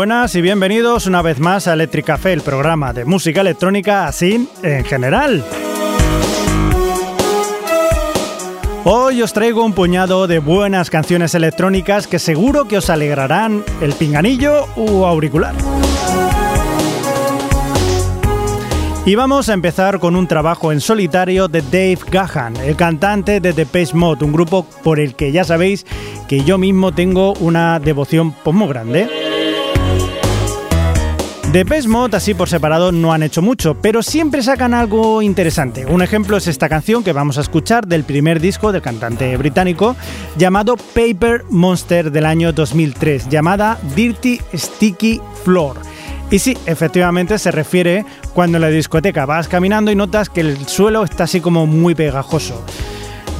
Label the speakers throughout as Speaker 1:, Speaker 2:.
Speaker 1: Buenas y bienvenidos una vez más a Electric Café, el programa de música electrónica así en general. Hoy os traigo un puñado de buenas canciones electrónicas que seguro que os alegrarán el pinganillo u auricular. Y vamos a empezar con un trabajo en solitario de Dave Gahan, el cantante de The Depeche Mode, un grupo por el que ya sabéis que yo mismo tengo una devoción pues, muy grande. De Best Mode, así por separado, no han hecho mucho, pero siempre sacan algo interesante. Un ejemplo es esta canción que vamos a escuchar del primer disco del cantante británico, llamado Paper Monster del año 2003, llamada Dirty Sticky Floor. Y sí, efectivamente se refiere cuando en la discoteca vas caminando y notas que el suelo está así como muy pegajoso.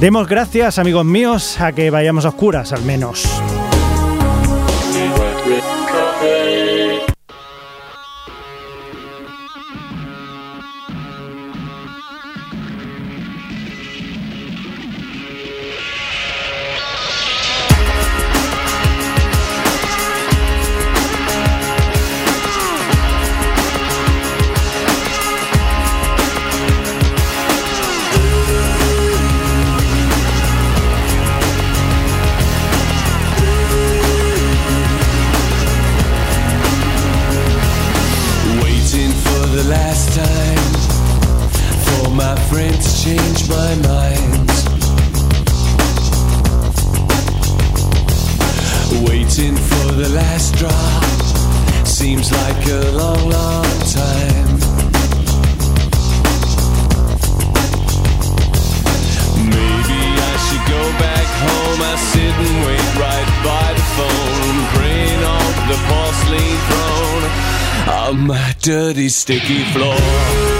Speaker 1: Demos gracias, amigos míos, a que vayamos a oscuras al menos.
Speaker 2: the last time for my friends change my mind. Waiting for the last drop seems like a long, long time. Maybe I should go back home. I sit and wait right by the phone, praying on the porcelain throne dirty, sticky floor.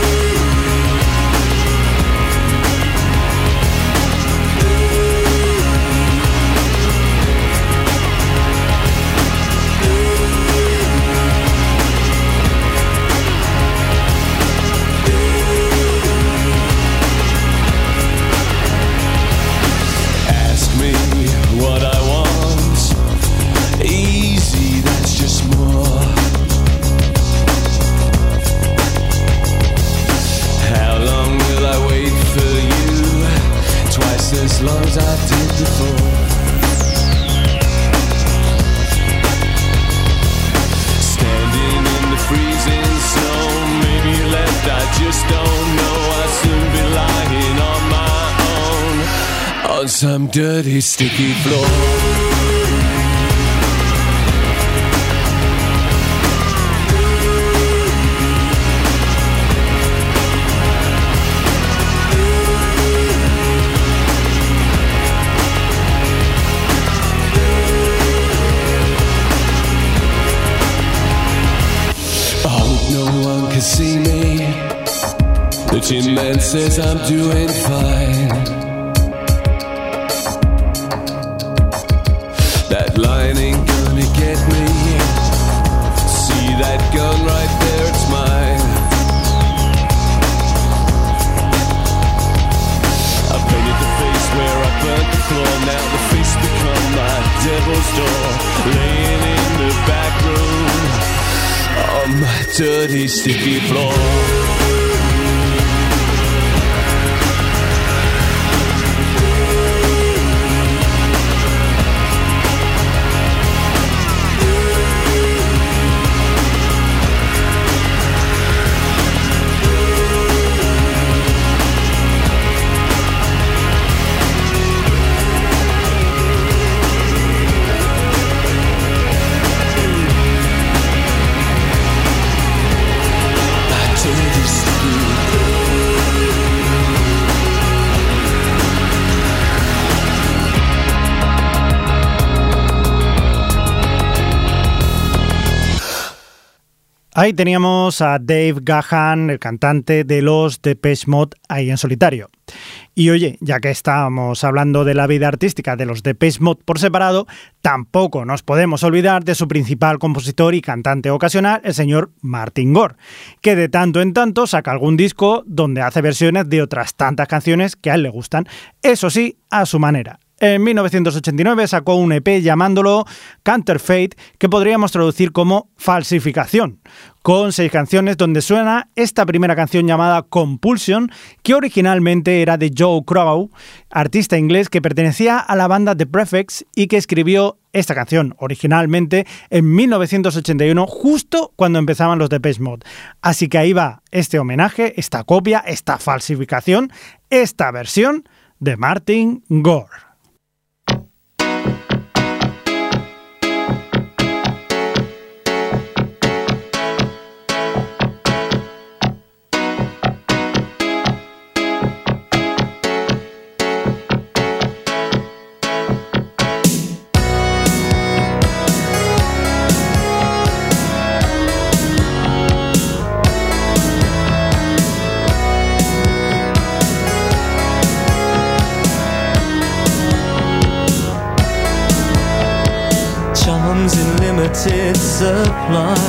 Speaker 2: Dirty, sticky floor. No one can see me. The Tin Man says I'm doing fine. Devil's door, laying in the back room on my dirty, sticky floor.
Speaker 1: Ahí teníamos a Dave Gahan, el cantante de los Depeche Mode, ahí en solitario. Y oye, ya que estábamos hablando de la vida artística de los Depeche Mode por separado, tampoco nos podemos olvidar de su principal compositor y cantante ocasional, el señor Martin Gore, que de tanto en tanto saca algún disco donde hace versiones de otras tantas canciones que a él le gustan, eso sí, a su manera. En 1989 sacó un EP llamándolo Counterfeit, que podríamos traducir como falsificación, con seis canciones donde suena esta primera canción llamada Compulsion, que originalmente era de Joe Crow, artista inglés que pertenecía a la banda The Prefects y que escribió esta canción originalmente en 1981, justo cuando empezaban los Depeche Mode. Así que ahí va este homenaje, esta copia, esta falsificación, esta versión de Martin Gore.
Speaker 3: love.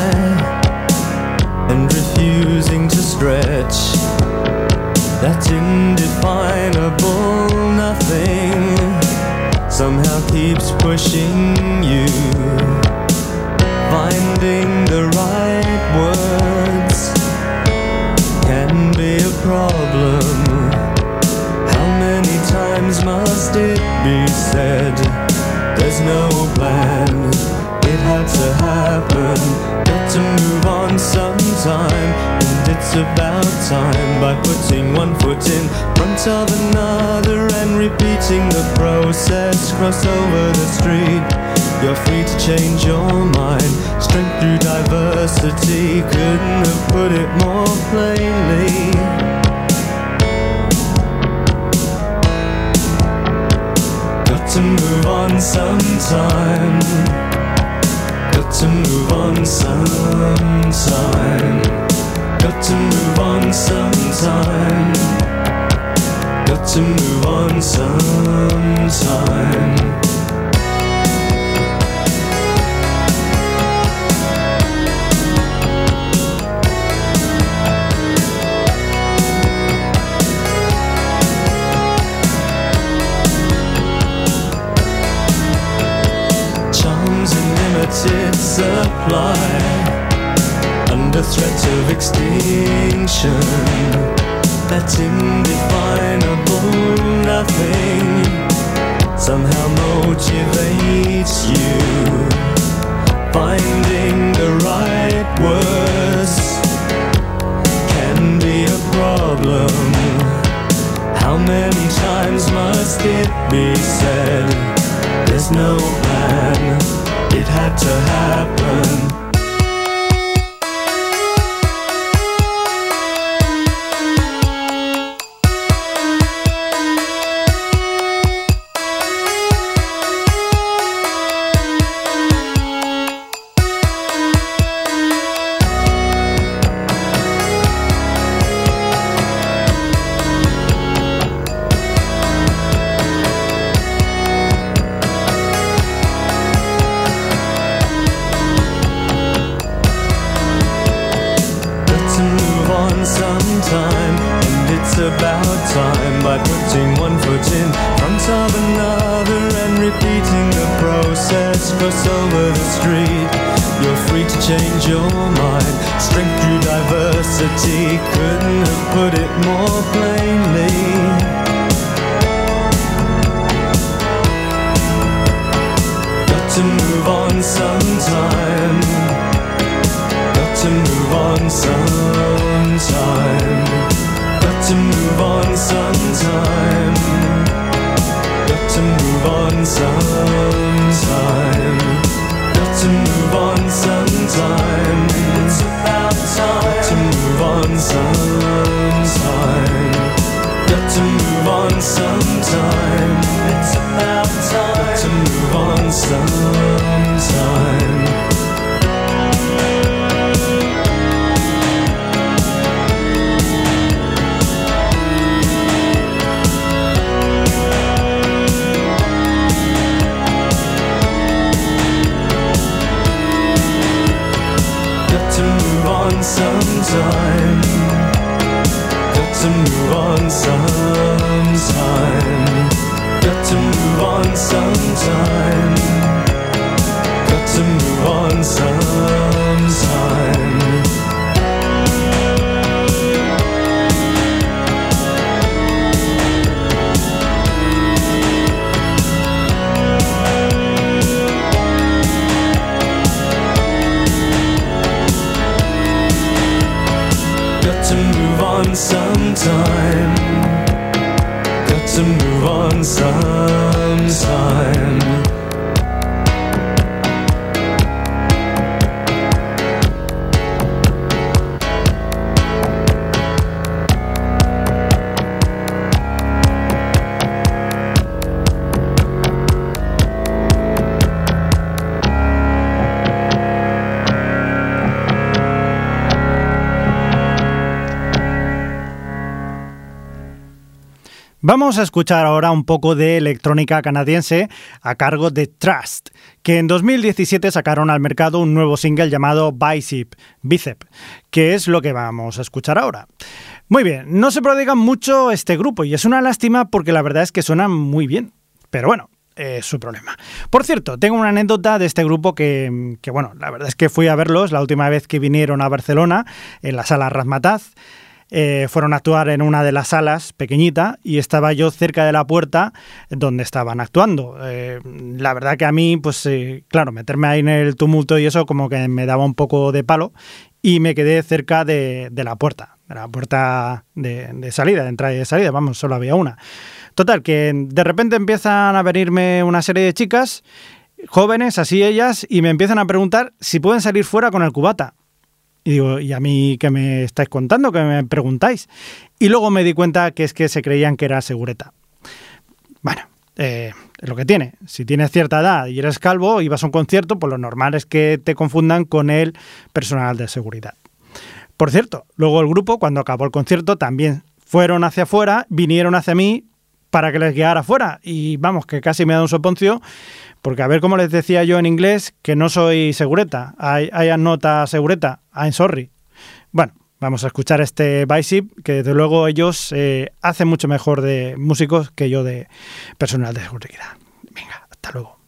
Speaker 3: On sometime Got to move on sometime. Got to move on sometime. Got to move on sometime. Supply under threat of extinction. That indefinable nothing somehow motivates you. Finding the right words can be a problem. How many times must it be said? There's no plan it had to happen. another and repeating the process. Cross over the street. You're free to change your mind. Strength through diversity. Couldn't have put it more plainly. Got to move on sometime. Got to move on sometime. Got to move on sometime. Got to move on sometime. It's about time. Got to move on sometime. It's about time to move on sometime. time. Got to move on sometime. Got to move on sometime. Got to move on sometime. On sometime. Got to move on sometime.
Speaker 1: Vamos a escuchar ahora un poco de electrónica canadiense a cargo de Trust, que en 2017 sacaron al mercado un nuevo single llamado Bicep, Bicep, que es lo que vamos a escuchar ahora. Muy bien, no se prodigan mucho este grupo y es una lástima porque la verdad es que suenan muy bien, pero bueno, es su problema. Por cierto, tengo una anécdota de este grupo que, que, bueno, la verdad es que fui a verlos la última vez que vinieron a Barcelona, en la sala Razmataz. Eh, fueron a actuar en una de las salas pequeñita y estaba yo cerca de la puerta donde estaban actuando. Eh, la verdad que a mí, pues eh, claro, meterme ahí en el tumulto y eso como que me daba un poco de palo y me quedé cerca de, de la puerta, de la puerta de, de salida, de entrada y de salida, vamos, solo había una. Total, que de repente empiezan a venirme una serie de chicas jóvenes, así ellas, y me empiezan a preguntar si pueden salir fuera con el cubata. Y digo, ¿y a mí qué me estáis contando? ¿Qué me preguntáis? Y luego me di cuenta que es que se creían que era segureta. Bueno, eh, es lo que tiene. Si tienes cierta edad y eres calvo y vas a un concierto, pues lo normal es que te confundan con el personal de seguridad. Por cierto, luego el grupo, cuando acabó el concierto, también fueron hacia afuera, vinieron hacia mí para que les guiara afuera. Y vamos, que casi me da un soponcio porque a ver cómo les decía yo en inglés que no soy segureta. I, I am not a segureta. I'm sorry. Bueno, vamos a escuchar este Bicep, que desde luego ellos eh, hacen mucho mejor de músicos que yo de personal de seguridad. Venga, hasta luego.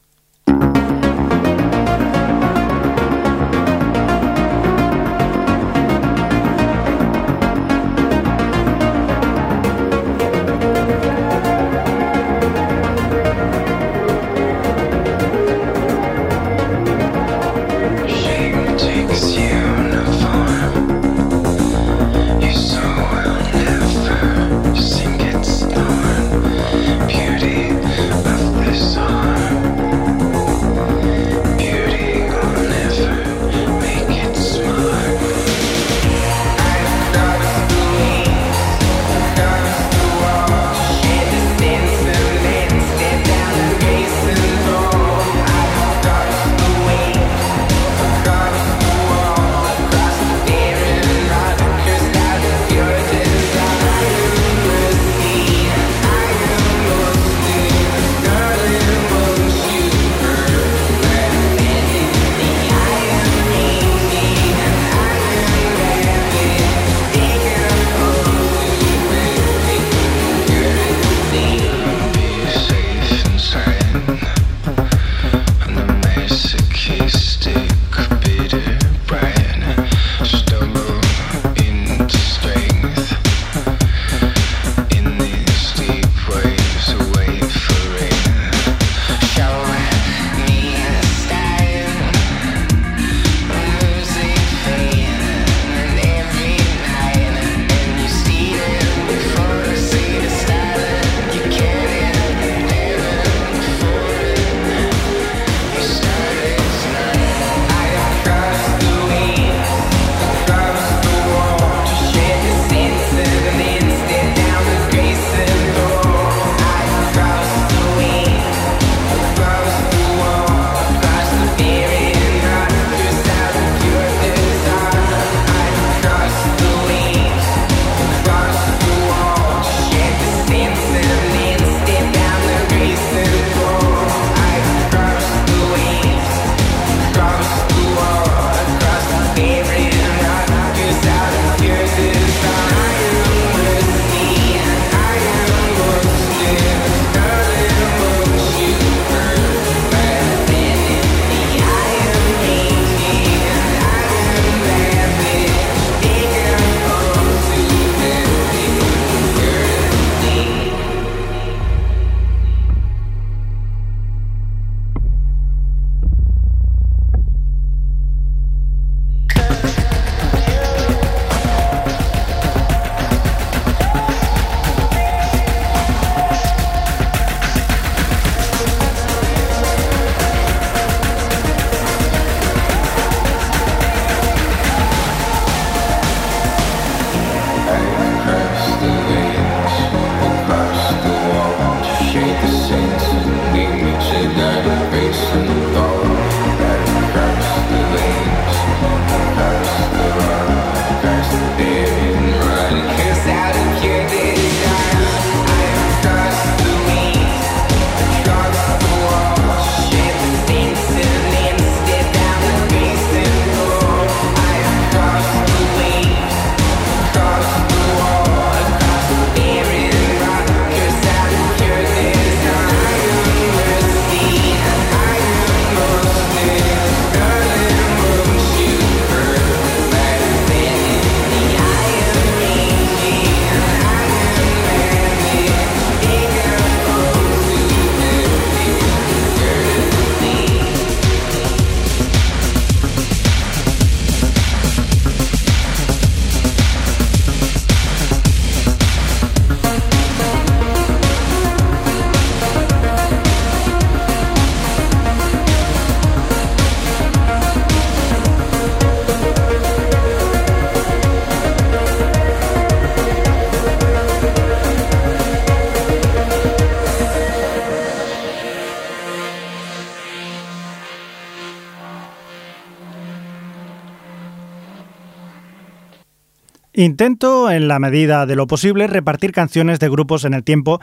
Speaker 1: Intento, en la medida de lo posible, repartir canciones de grupos en el tiempo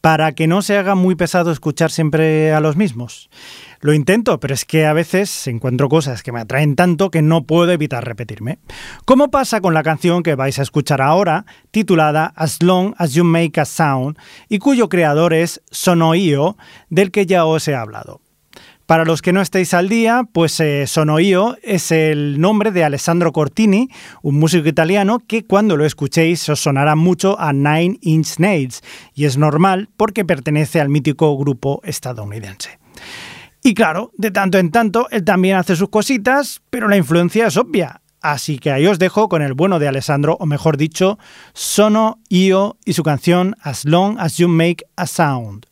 Speaker 1: para que no se haga muy pesado escuchar siempre a los mismos. Lo intento, pero es que a veces encuentro cosas que me atraen tanto que no puedo evitar repetirme. Como pasa con la canción que vais a escuchar ahora, titulada As Long as You Make a Sound, y cuyo creador es Sonoio, del que ya os he hablado. Para los que no estéis al día, pues eh, Sonoio es el nombre de Alessandro Cortini, un músico italiano que cuando lo escuchéis os sonará mucho a Nine Inch Nails, y es normal porque pertenece al mítico grupo estadounidense. Y claro, de tanto en tanto, él también hace sus cositas, pero la influencia es obvia. Así que ahí os dejo con el bueno de Alessandro, o mejor dicho, Sono Io y su canción As Long as You Make a Sound.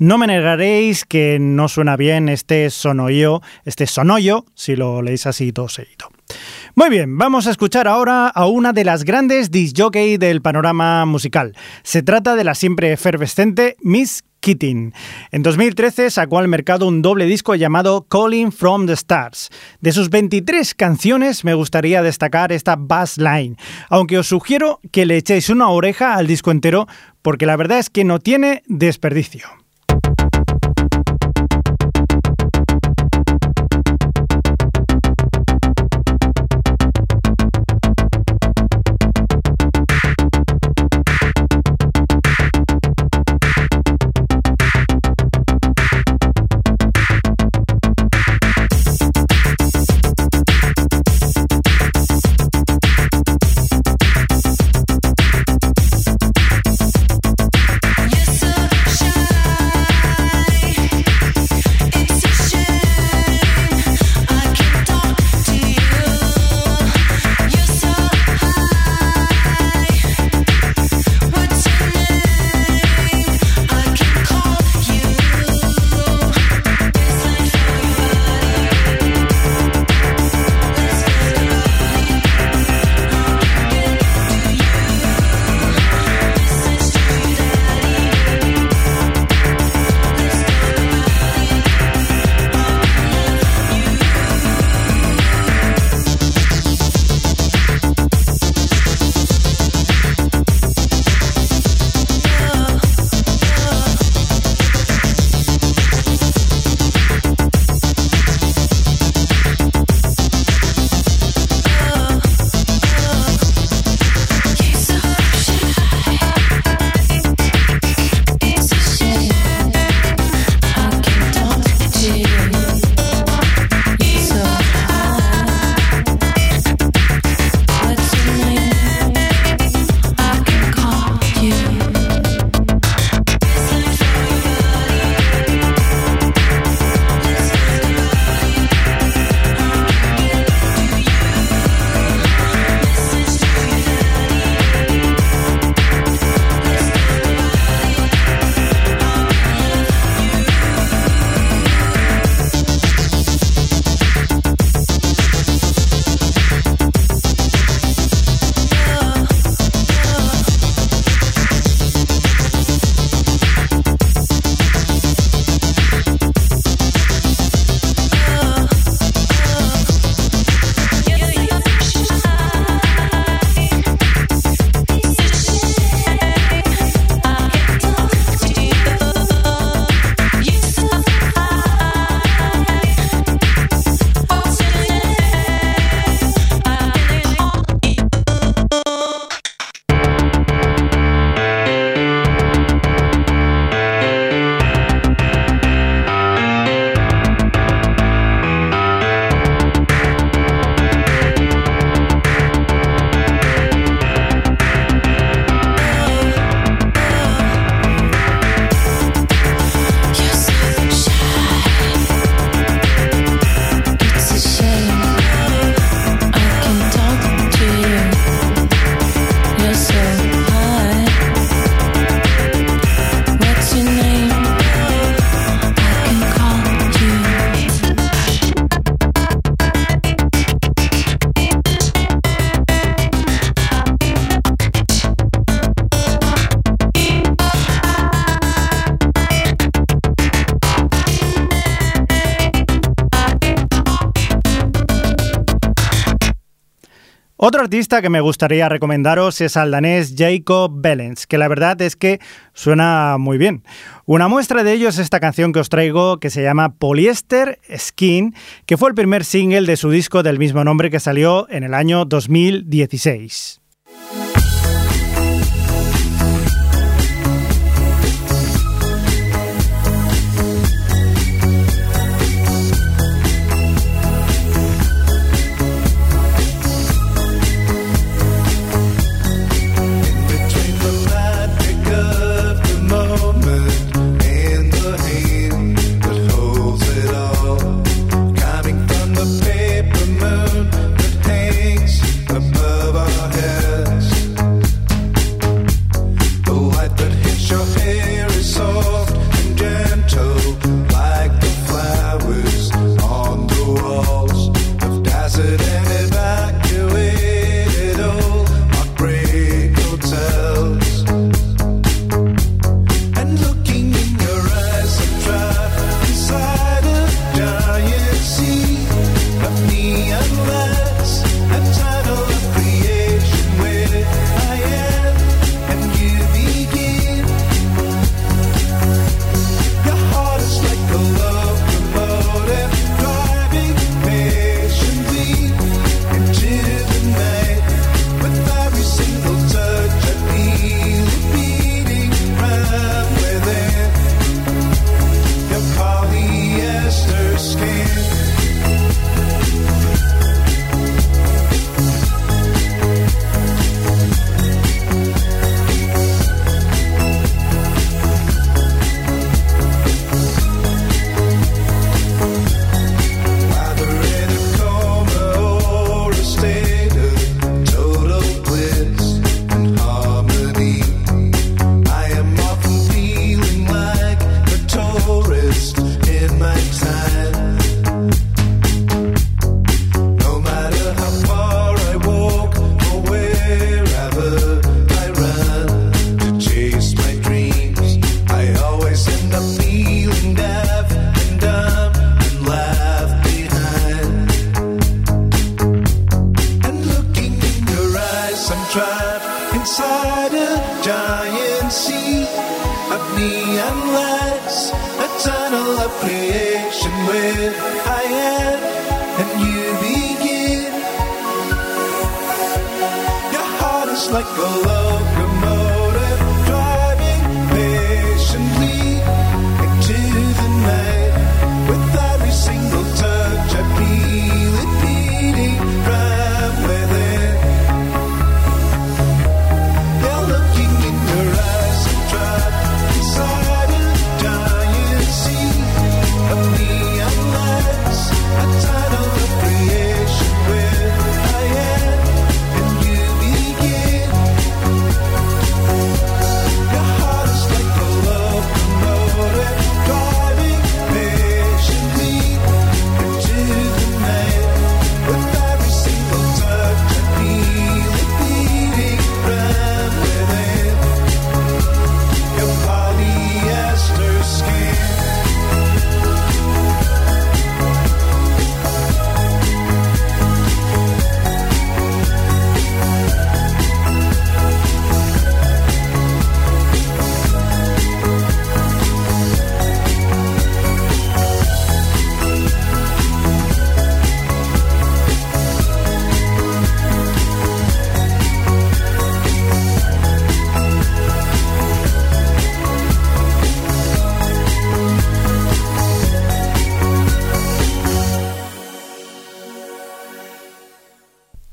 Speaker 4: No me negaréis que no suena bien este sonoyo, este sonoyo, si lo leéis así todo seguido. Muy bien, vamos a escuchar ahora a una de las grandes disc-jockey del panorama musical. Se trata de la siempre efervescente Miss Keating. En 2013 sacó al mercado un doble disco llamado Calling from the Stars. De sus 23 canciones me gustaría destacar esta Bass Line, aunque os sugiero que le echéis una oreja al disco entero porque la verdad es que no tiene desperdicio. Otro artista que me gustaría recomendaros es al danés Jacob Bellens, que la verdad es que suena muy bien. Una muestra de ello es esta canción que os traigo que se llama Polyester Skin, que fue el primer single de su disco del mismo nombre que salió en el año 2016.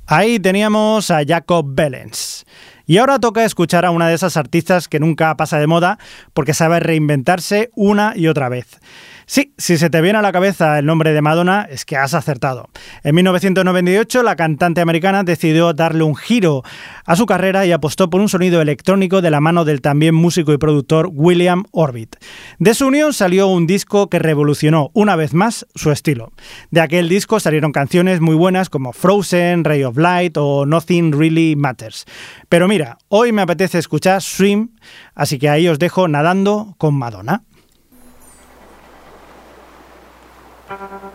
Speaker 1: Ahí teníamos a Jacob Bellens. Y ahora toca escuchar a una de esas artistas que nunca pasa de moda porque sabe reinventarse una y otra vez. Sí, si se te viene a la cabeza el nombre de Madonna, es que has acertado. En 1998, la cantante americana decidió darle un giro a su carrera y apostó por un sonido electrónico de la mano del también músico y productor William Orbit. De su unión salió un disco que revolucionó una vez más su estilo. De aquel disco salieron canciones muy buenas como Frozen, Ray of Light o Nothing Really Matters. Pero mira, hoy me apetece escuchar Swim, así que ahí os dejo nadando con Madonna.
Speaker 4: Thank you.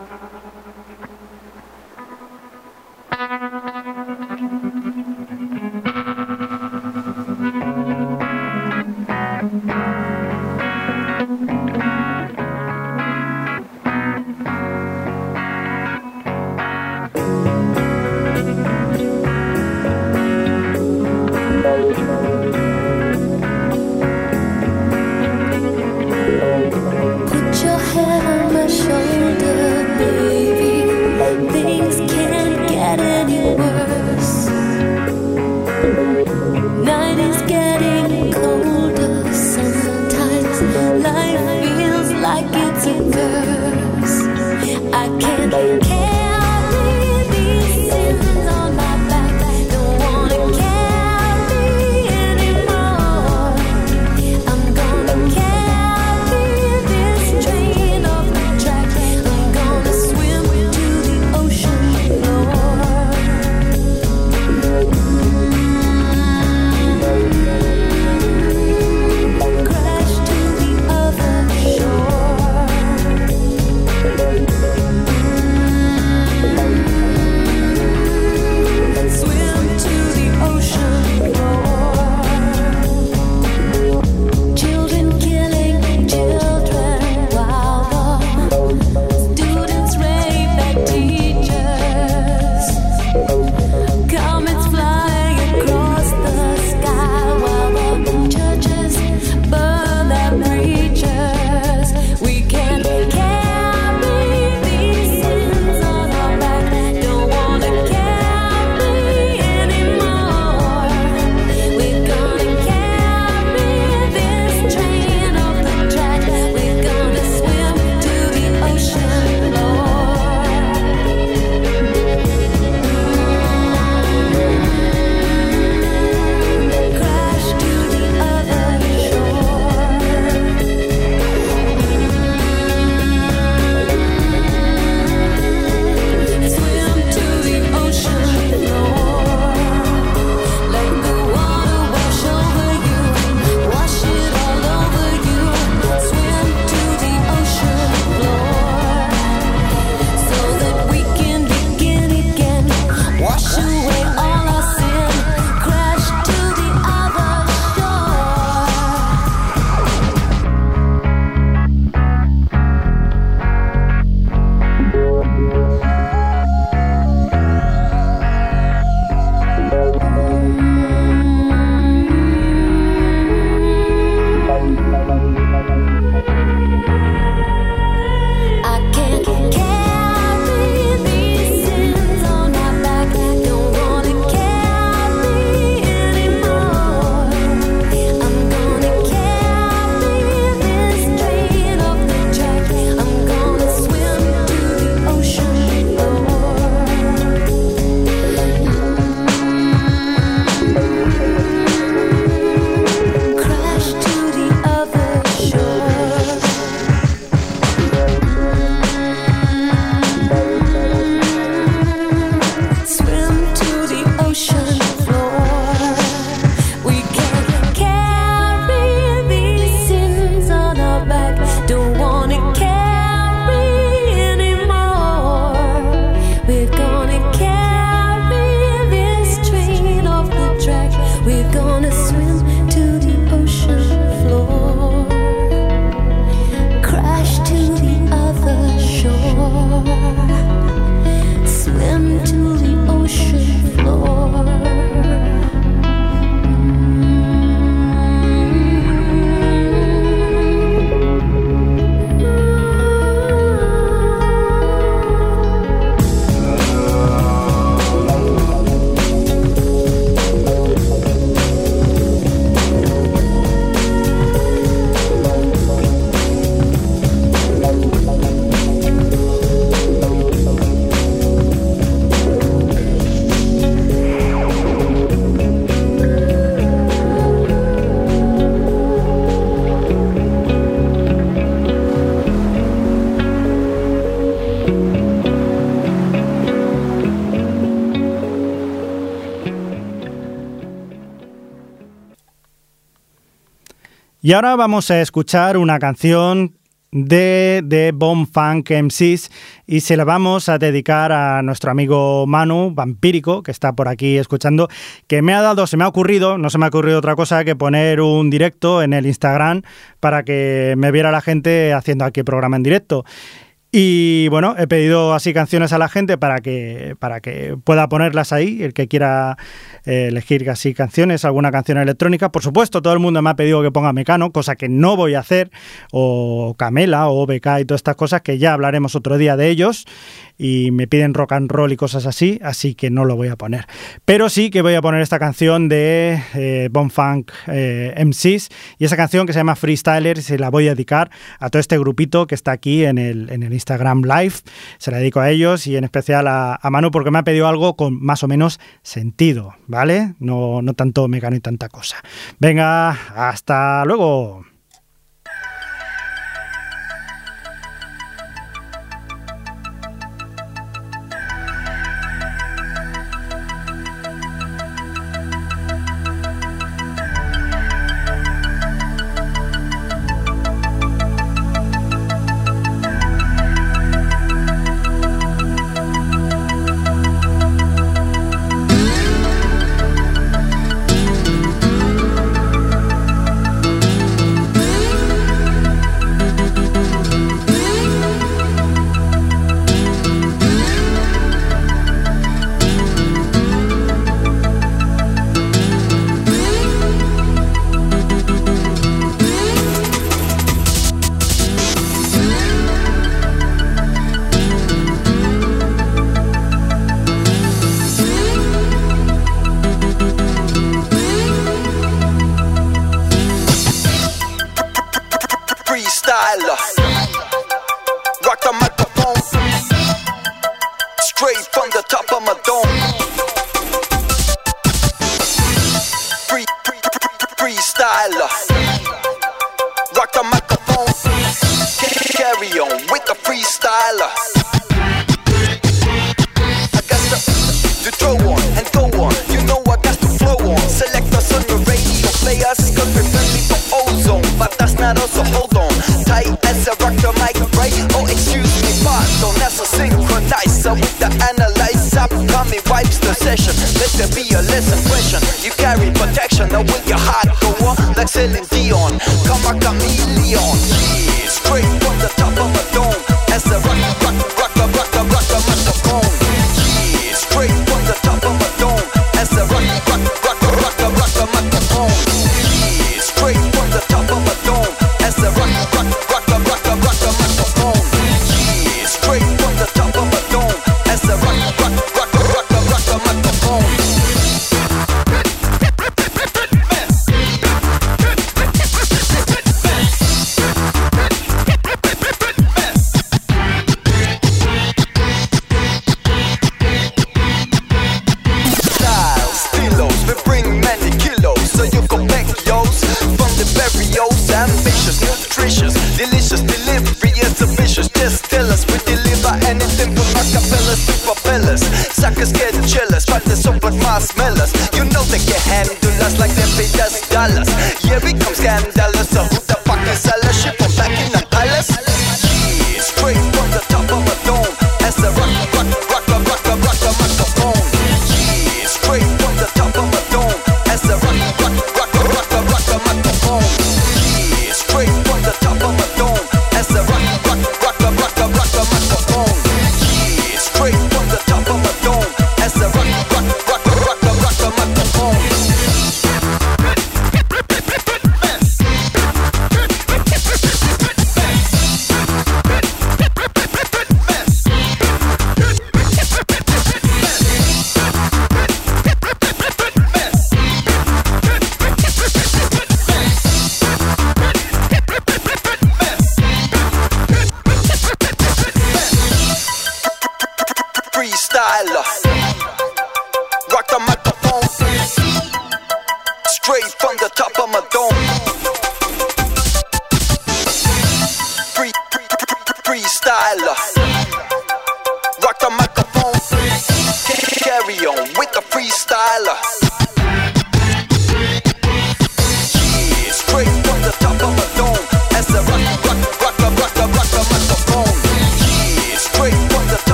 Speaker 1: Y ahora vamos a escuchar una canción de, de Bomb Funk MCs y se la vamos a dedicar a nuestro amigo Manu Vampírico, que está por aquí escuchando, que me ha dado, se me ha ocurrido, no se me ha ocurrido otra cosa que poner un directo en el Instagram para que me viera la gente haciendo aquí programa en directo. Y bueno, he pedido así canciones a la gente para que, para que pueda ponerlas ahí, el que quiera eh, elegir así canciones, alguna canción electrónica. Por supuesto, todo el mundo me ha pedido que ponga Mecano, cosa que no voy a hacer, o Camela, o BK y todas estas cosas que ya hablaremos otro día de ellos. Y me piden rock and roll y cosas así, así que no lo voy a poner. Pero sí que voy a poner esta canción de eh, eh, MCs y esa canción que se llama Freestyler se la voy a dedicar a todo este grupito que está aquí en el, en el Instagram Live. Se la dedico a ellos y en especial a, a Manu porque me ha pedido algo con más o menos sentido, ¿vale? No, no tanto mecano y tanta cosa. Venga, hasta luego.
Speaker 5: Analyzer. Coming wipes the session. Let there be a lesson impression. You carry protection. Now will your heart go on like Celine Dion? Come a chameleon. Yeah, straight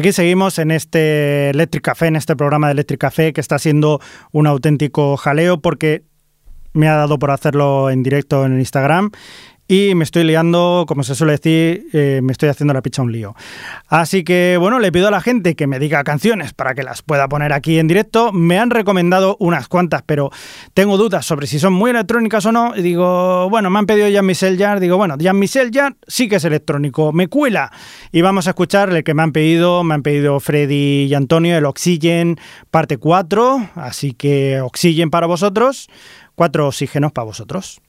Speaker 1: Aquí seguimos en este Electric Café, en este programa de Electric Café, que está siendo un auténtico jaleo porque me ha dado por hacerlo en directo en Instagram y me estoy liando, como se suele decir, eh, me estoy haciendo la picha un lío. Así que bueno, le pido a la gente que me diga canciones para que las pueda poner aquí en directo. Me han recomendado unas cuantas, pero tengo dudas sobre si son muy electrónicas o no. Y digo, bueno, me han pedido Jean-Michel Jarre, digo, bueno, Jean-Michel Jarre sí que es electrónico, me cuela. Y vamos a escuchar el que me han pedido, me han pedido Freddy y Antonio, el Oxygen parte 4, así que Oxygen para vosotros, cuatro oxígenos para vosotros.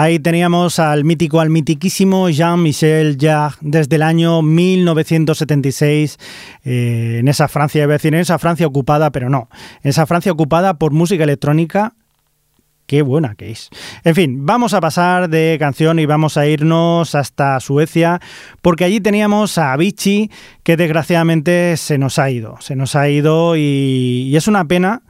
Speaker 1: Ahí teníamos al mítico, al mitiquísimo Jean-Michel Jarre desde el año 1976 eh, en esa Francia, iba a en esa Francia ocupada, pero no, en esa Francia ocupada por música electrónica qué buena que es. En fin, vamos a pasar de canción y vamos a irnos hasta Suecia, porque allí teníamos a Avicii, que desgraciadamente se nos ha ido. Se nos ha ido y, y es una pena,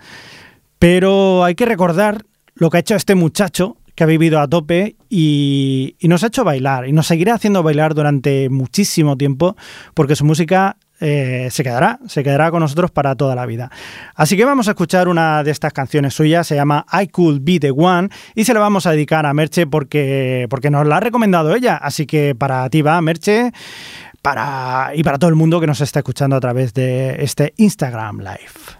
Speaker 1: pero hay que recordar lo que ha hecho este muchacho que ha vivido a tope y, nos ha hecho bailar y nos seguirá haciendo bailar durante muchísimo tiempo porque su música eh, se quedará, se quedará con nosotros para toda la vida. Así que vamos a escuchar una de estas canciones suyas, se llama I Could Be the One y se la vamos a dedicar a Merche porque, porque nos la ha recomendado ella. Así que para ti va, Merche, para, y para todo el mundo que nos está escuchando a través de este Instagram Live.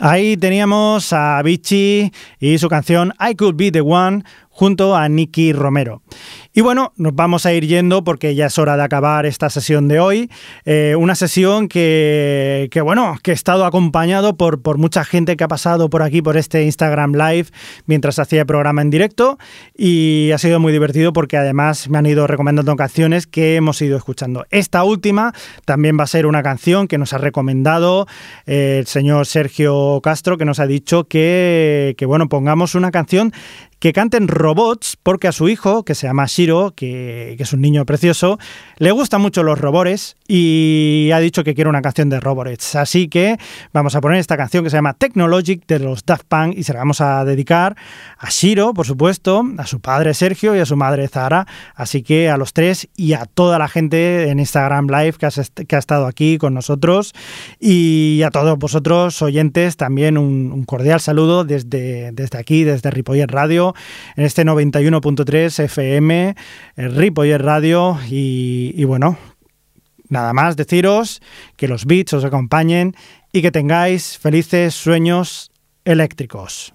Speaker 1: Ahí teníamos a Avicii y su canción I Could Be the One junto a Nicky Romero. Y bueno, nos vamos a ir yendo porque ya es hora de acabar esta sesión de hoy. Eh, una sesión que, que, bueno, que he estado acompañado por, por mucha gente que ha pasado por aquí, por este Instagram Live, mientras hacía el programa en directo. Y ha sido muy divertido porque además me han ido recomendando canciones que hemos ido escuchando. Esta última también va a ser una canción que nos ha recomendado eh, el señor Sergio Castro, que nos ha dicho que, que bueno, pongamos una canción que canten robots porque a su hijo, que se llama Shiro, que, es un niño precioso, le gustan mucho los robores y ha dicho que quiere una canción de robots. Así que vamos a poner esta canción que se llama Technologic de los Daft Punk y se la vamos a dedicar a Shiro, por supuesto, a su padre Sergio y a su madre Zara. Así que a los tres y a toda la gente en Instagram Live que, ha estado aquí con nosotros y a todos vosotros oyentes también un, cordial saludo desde, desde aquí, desde Ripollet Radio, en este 91.3 FM, eh, Ripollet Radio y, y bueno, nada más deciros que los beats os acompañen y que tengáis felices sueños eléctricos.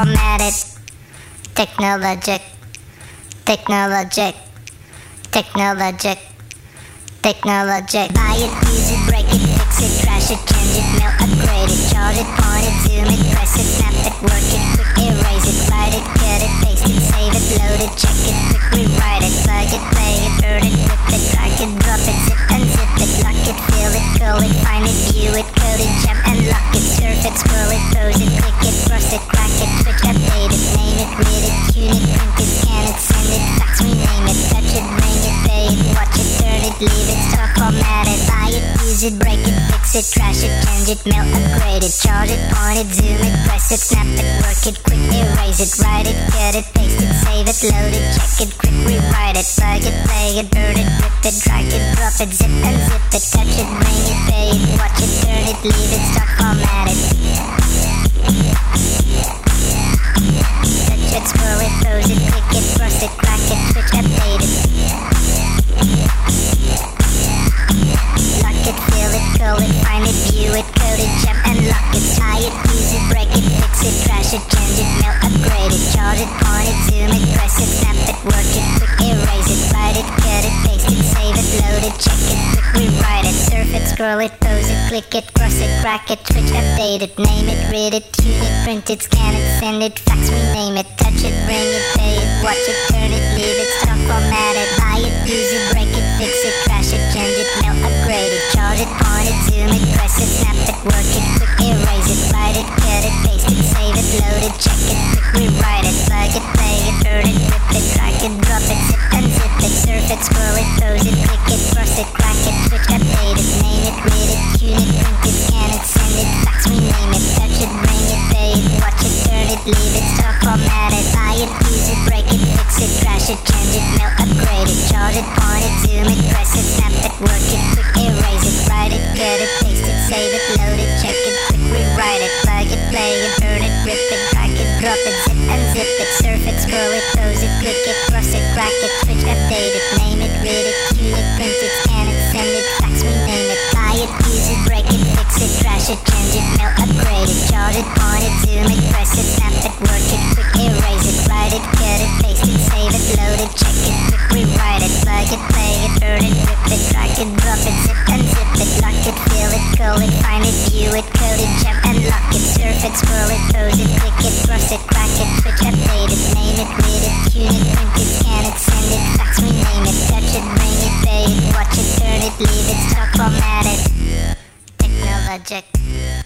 Speaker 6: format. Technologic, technologic, technologic, technologic. Buy it, use it, break it, fix it, trash it, change it, mail, upgrade it, charge it, point it, zoom it, press it, snap it, work it, quick erase it, write it, cut it, paste it, save it, load it, check it, quick rewrite it, plug it, play it, burn it, rip it, drag it, drop it, zip unzip it, lock it, fill it, find it, view it, code it, jump and lock it, surf it, scroll it, pose it, click it, cross it, crack it, switch, update it, name it, read it, tune it, print it, scan it, send it, fax, rename it, touch it, bring it, pay it, watch it, it, leave it, start, format it, buy it, use it, break it, fix it, trash it, change it, mail, upgrade it, charge it, point it, zoom it, press it, snap it, work it, quick erase it, write it, cut it, paste it, save it, load it, check it, quick rewrite it, plug it, play it, burn it, rip it, drag it, drop it, zip unzip it, touch it, bring it, pay it, watch it, turn it, leave it, start, format it. Touch it, scroll it, pose it, click it, cross it, crack it, switch, it. Click it, cross it, crack it, switch, update it, name it, read it, tune it, print it, scan it, send it, fax, rename it, touch it, ring it, pay it, watch it, turn it, leave it, stop, format it, buy it, use it, break it, fix it, trash it, change it, mail, upgrade it, charge it, point it, zoom it, press it, snap it, work it, quick erase it, write it, cut it, paste it, save it, load it, check it, quick rewrite it, plug it, play it, burn it, rip it, drag it, drop it, zip unzip it, surf it, scroll it, pose it, click it, cross it, crack it, scan it, it, fax, rename it, touch it, bring it, watch it, turn it, leave it, it, buy it, use it, break it, fix it, it, change it, upgrade it, charge it, point it, zoom it, press it, it, work it, quick erase it, write it, cut it, paste it, save it, load it, check it, quick rewrite it, plug it, play it, burn it, rip it, drag it, drop it, zip it, surf it, scroll it, pose it, click it, cross it, crack it, switch, update it, it, change it, mail, upgrade it, charge it, point it, zoom it, press it, snap it, work it, quick erase it, write it, cut it, paste it, save it, load it, check it, quick rewrite it, plug it, play it, burn it, rip it, drag it, drop it, zip unzip it, lock it, fill it, call it, find it, view it, code it, jump and lock it, surf it, scroll it, pose it, click it, cross it, crack it, switch, update it, name it, read it, tune it, print it, scan it, send it, fax, rename it, touch it, bring it, pay it, watch it, turn it, leave it, start, format it project. Yeah.